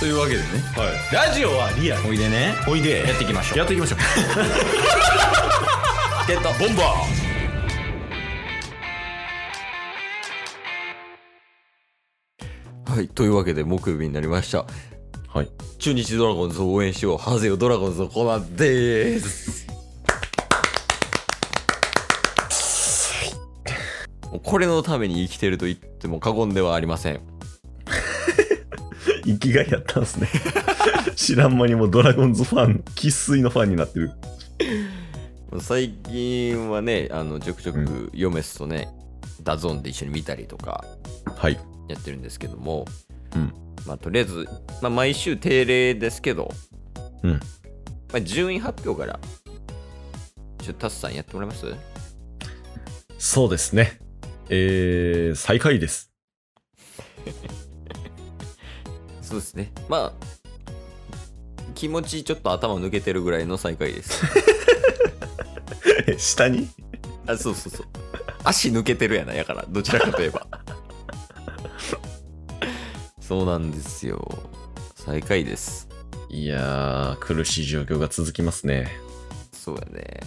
というわけでねはい。ラジオはリアル。おいでねおいで。やっていきましょうやっていきましょう。ゲットボンバはいというわけで木曜日になりましたーはい。中日ドラゴンズを応援しようハゼよドラゴンズのコーナーでーすもうこれのために生きてると言っても過言ではありません生きがいやったんすね。知らん間にもドラゴンズファン、生粋のファンになってる。最近はねあのちょくちょくヨメスとね、 DAZN で一緒に見たりとかはい。やってるんですけども、うんまあ、とりあえず、まあ、毎週定例ですけど、うんまあ、順位発表からちょっとタスさんやってもらえます？そうですね。えー、最下位です。そうですね。まあ気持ちちょっと頭抜けてるぐらいの最下位です。え 下に？あそうそうそう。足抜けてるやなやからどちらかといえば。そうなんですよ。最下位です。いやー、苦しい状況が続きますね。そうやね。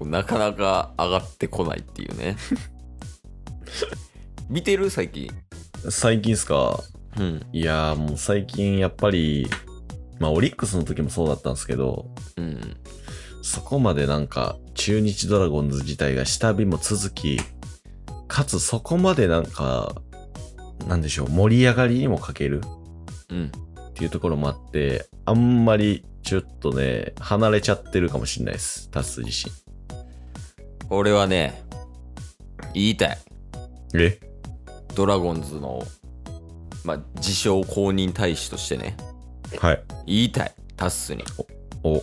なかなか上がってこないっていうね。見てる最近？最近っすか？うんいやー、もう最近やっぱり、まあ、オリックスの時もそうだったんですけど、うんそこまでなんか、中日ドラゴンズ自体が下火も続き、かつそこまでなんか、なんでしょう、盛り上がりにも欠けるうんっていうところもあって、あんまりちょっとね、離れちゃってるかもしれないです。タス自俺はね言いたい身。え？ドラゴンズのまあ自称公認大使としてね。はい。言いたい。タッスに。お、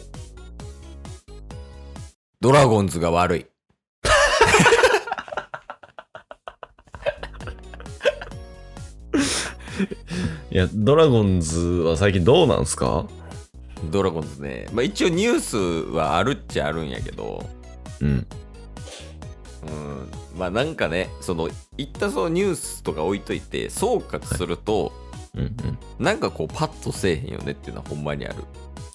ドラゴンズが悪い。いや、ドラゴンズは最近どうなんすか？ドラゴンズね。まあ一応ニュースはあるっちゃあるんやけど。うん。うんまあなんかねそのいったそのニュースとか置いといて総括すると、うんうん。なんかこうパッとせえへんよねっていうのはほんまにある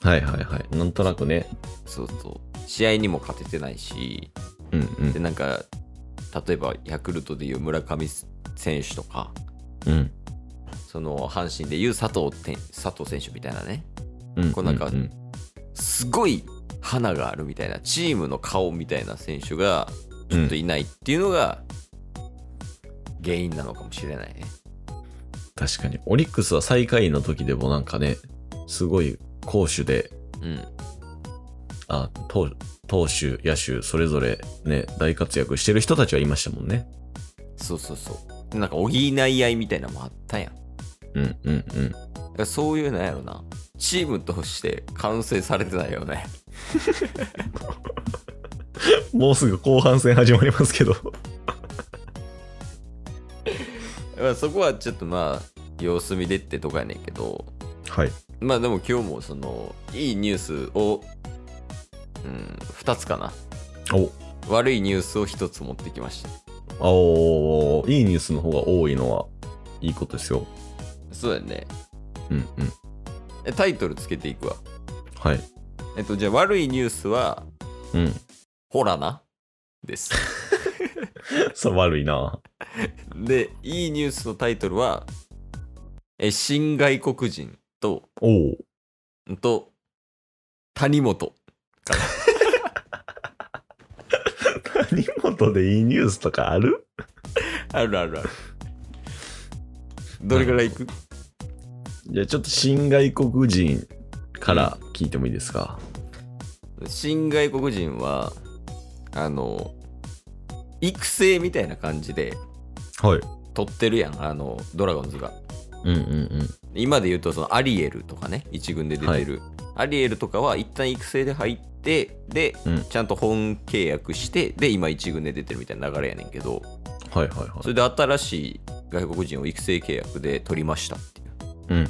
はいはいはい。なんとなくね。そうそう試合にも勝ててないしうんうんで。なんか例えばヤクルトでいう村上選手とかうん。その阪神でいう佐藤て佐藤選手みたいなねうん。こうなんかうんすごい花があるみたいなチームの顔みたいな選手がちょっといないっていうのが原因なのかもしれないね。確かに。オリックスは最下位の時でもなんかね、すごい攻守で、うん。あ、投投手、野手、それぞれね、大活躍してる人たちはいましたもんね。そうそうそう。でなんか補い合いみたいなのもあったやん。うんうんうん。そういうのやろな。チームとして完成されてないよね。もうすぐ後半戦始まりますけど。まあそこはちょっとまあ様子見でってとこやねんけど、はい。まあでも今日もそのいいニュースを、うん、2つかな。お、悪いニュースを1つ持ってきました。おいいニュースの方が多いのはいいことですよ。そうやね。うんうん。えタイトルつけていくわ。はい。えっと、じゃあ悪いニュースは、うん。ほらな。です。それ悪いな。で、いいニュースのタイトルは、え、新外国人と、おと、谷本。谷本でいいニュースとかある？あるあるある。どれからいく？じゃあちょっと新外国人から聞いてもいいですか、新外国人は、あの、育成みたいな感じではい。取ってるやん、あの、ドラゴンズが。うんうんうん。今で言うと、そのアリエルとかね、一軍で出てる。アリエルとかは一旦育成で入って、で、うんちゃんと本契約して、で、今一軍で出てるみたいな流れやねんけど、はいはいはい。それで新しい外国人を育成契約で取りましたっていう。うん。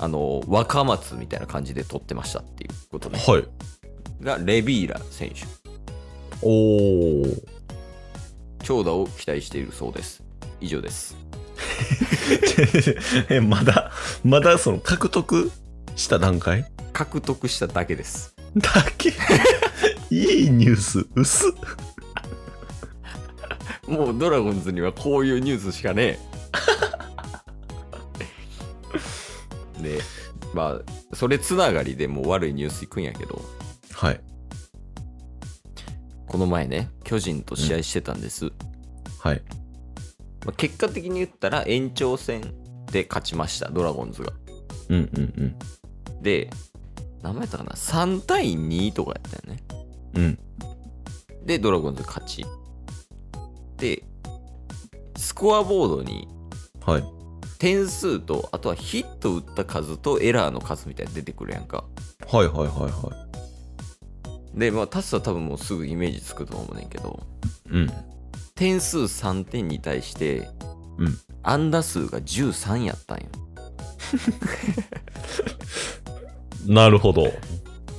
あの、若松みたいな感じで取ってましたっていうことね。はい。が、レビーラ選手。おー。長打を期待しているそうです。以上です。え、まだ、まだその獲得した段階？獲得しただけです。だけ？いいニュース、薄っ。もうドラゴンズにはこういうニュースしかねえ。で、まあ、それつながりでもう悪いニュースいくんやけど、はい。この前ね、巨人と試合してたんです。はい。まあ、結果的に言ったら延長戦で勝ちました、ドラゴンズが。うんうんうん。で、何枚やったかな ?3 対2とかやったよね。うん。で、ドラゴンズ勝ち。で、スコアボードにはい。点数と、あとはヒット打った数とエラーの数みたいなの出てくるやんか。はいはいはいはで、まあ、タスは多分もうすぐイメージつくと思うねんけど、い。うん。点数3点に対して、うん。安打数が13やったんよ。なるほど。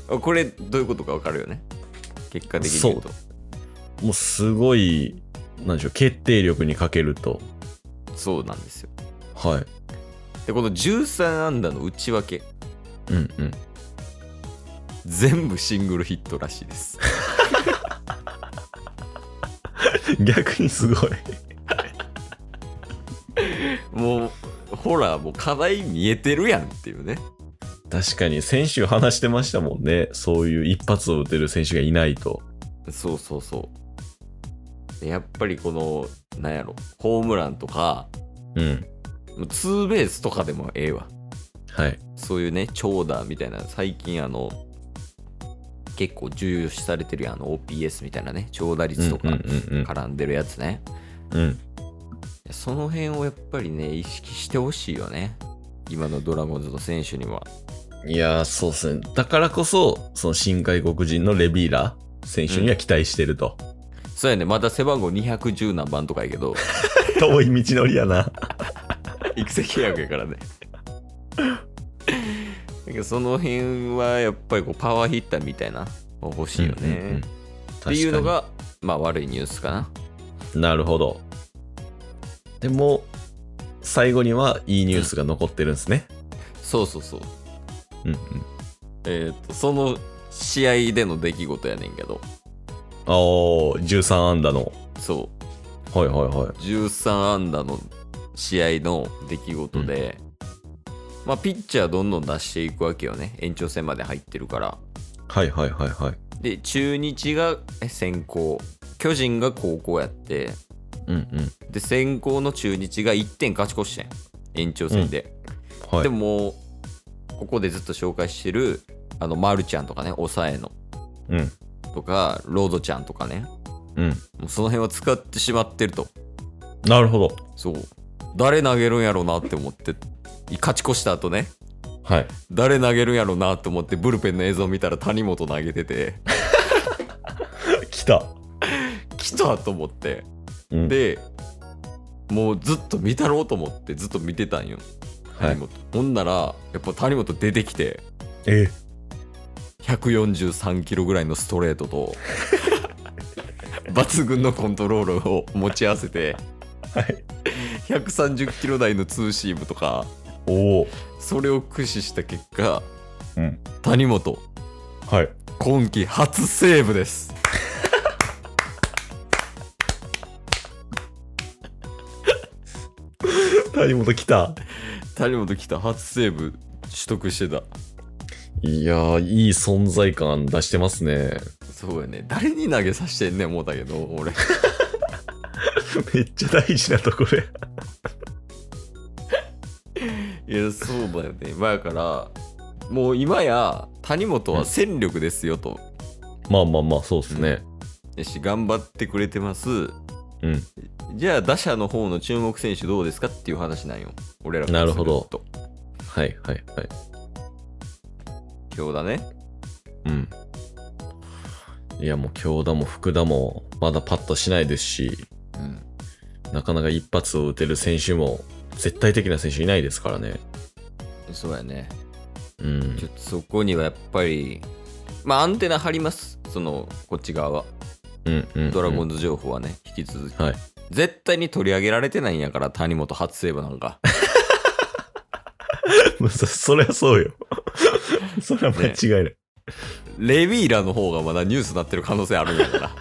あこれ、どういうことかわかるよね？結果的に言うと。もうすごい、なんでしょう、決定力に欠けると。そうなんですよ。はい。で、この13安打の内訳、うんうん。全部シングルヒットらしいです。逆にすごい。もう、ほら、もう課題見えてるやんっていうね。確かに先週話してましたもんね。そういう一発を打てる選手がいないと。そうそうそう。でやっぱりこの、なんやろ、ホームランとか、うん。ツーベースとかでもええわ。はい。そういうね、長打みたいな、最近あの、結構重要視されてるやん、あの OPS みたいなね、長打率とかうんうんうん絡んでるやつね。うん。うん。その辺をやっぱりね、意識してほしいよね。今のドラゴンズの選手には。いやー、そうですね。だからこそ、その新外国人のレビーラ選手には期待してると。そうやね、まだ背番号210何番とかやけど、遠い道のりやな。育成契約やからね。だけどその辺はやっぱりこうパワーヒッターみたいなの欲しいよね。うんうんうんっていうのが、まあ悪いニュースかな。なるほど。でも、最後にはいいニュースが残ってるんですね。そうそうそう。うんうん。えっ、と、その試合での出来事やねんけど、あー、13安打の。そう、はいはいはい。13安打の試合の出来事で、まあピッチャーどんどん出していくわけよね。延長戦まで入ってるから。はいはいはいはい。で、中日がえ先行、巨人が後攻やって、うんうん。で、先行の中日が1点勝ち越してん。延長戦で。はい。でもここでずっと紹介してる、あの、マルちゃんとかね、抑えの、うん。とか、ロードちゃんとかね、うん。もうその辺は使ってしまってると。なるほど。そう。誰投げるんやろうなって思って、勝ち越した後ね、はい。誰投げるんやろうなって思って、ブルペンの映像見たら谷本投げてて、来た。来たと思って。うん、で、もうずっと見たろうと思ってずっと見てたんよ。はい谷本。ほんなら、やっぱ谷本出てきて、え143キロぐらいのストレートと、抜群のコントロールを持ち合わせて、はい。130キロ台のツーシームとか、おお。それを駆使した結果、うん。谷本、はい。今季初セーブです。谷本来た。谷本来た初セーブ取得してた。いやー、いい存在感出してますね。そうやね。誰に投げさせてんねん思ったけど、俺。めっちゃ大事なところや。いや、そうだよね。まあやから、もう今や谷本は戦力ですよと。まあまあまあ、そうですね。やし、頑張ってくれてます。うん。じゃあ、打者の方の注目選手どうですかっていう話なんよ。俺らからなるほどすと。はいはいはい。今日だね。うん。いやもう京田も福田もまだパッとしないですし、うん。なかなか一発を打てる選手も絶対的な選手いないですからね。そうやね。うんちょ。っとそこにはやっぱり、まあアンテナ張ります。その、こっち側は。うんうん、ドラゴン。ンズ情報はね、引き続き。はい。絶対に取り上げられてないんやから、谷本初セーブなんか。そそりゃそうよ。それは間違いない。レビーラの方がまだニュースになってる可能性あるんやから。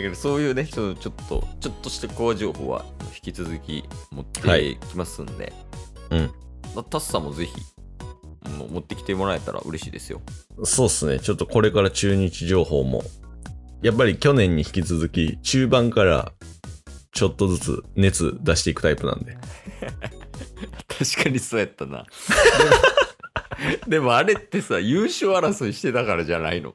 けどそういうね、ちょちょっと、ちょっとしたコア情報は引き続き持ってきますんで、うん。まタッサもぜひ、もう持ってきてもらえたら嬉しいですよ。そうっすね。ちょっとこれから中日情報も、やっぱり去年に引き続き、中盤からちょっとずつ熱出していくタイプなんで。確かにそうやったな。でもでもあれってさ、優勝争いしてたからじゃないの？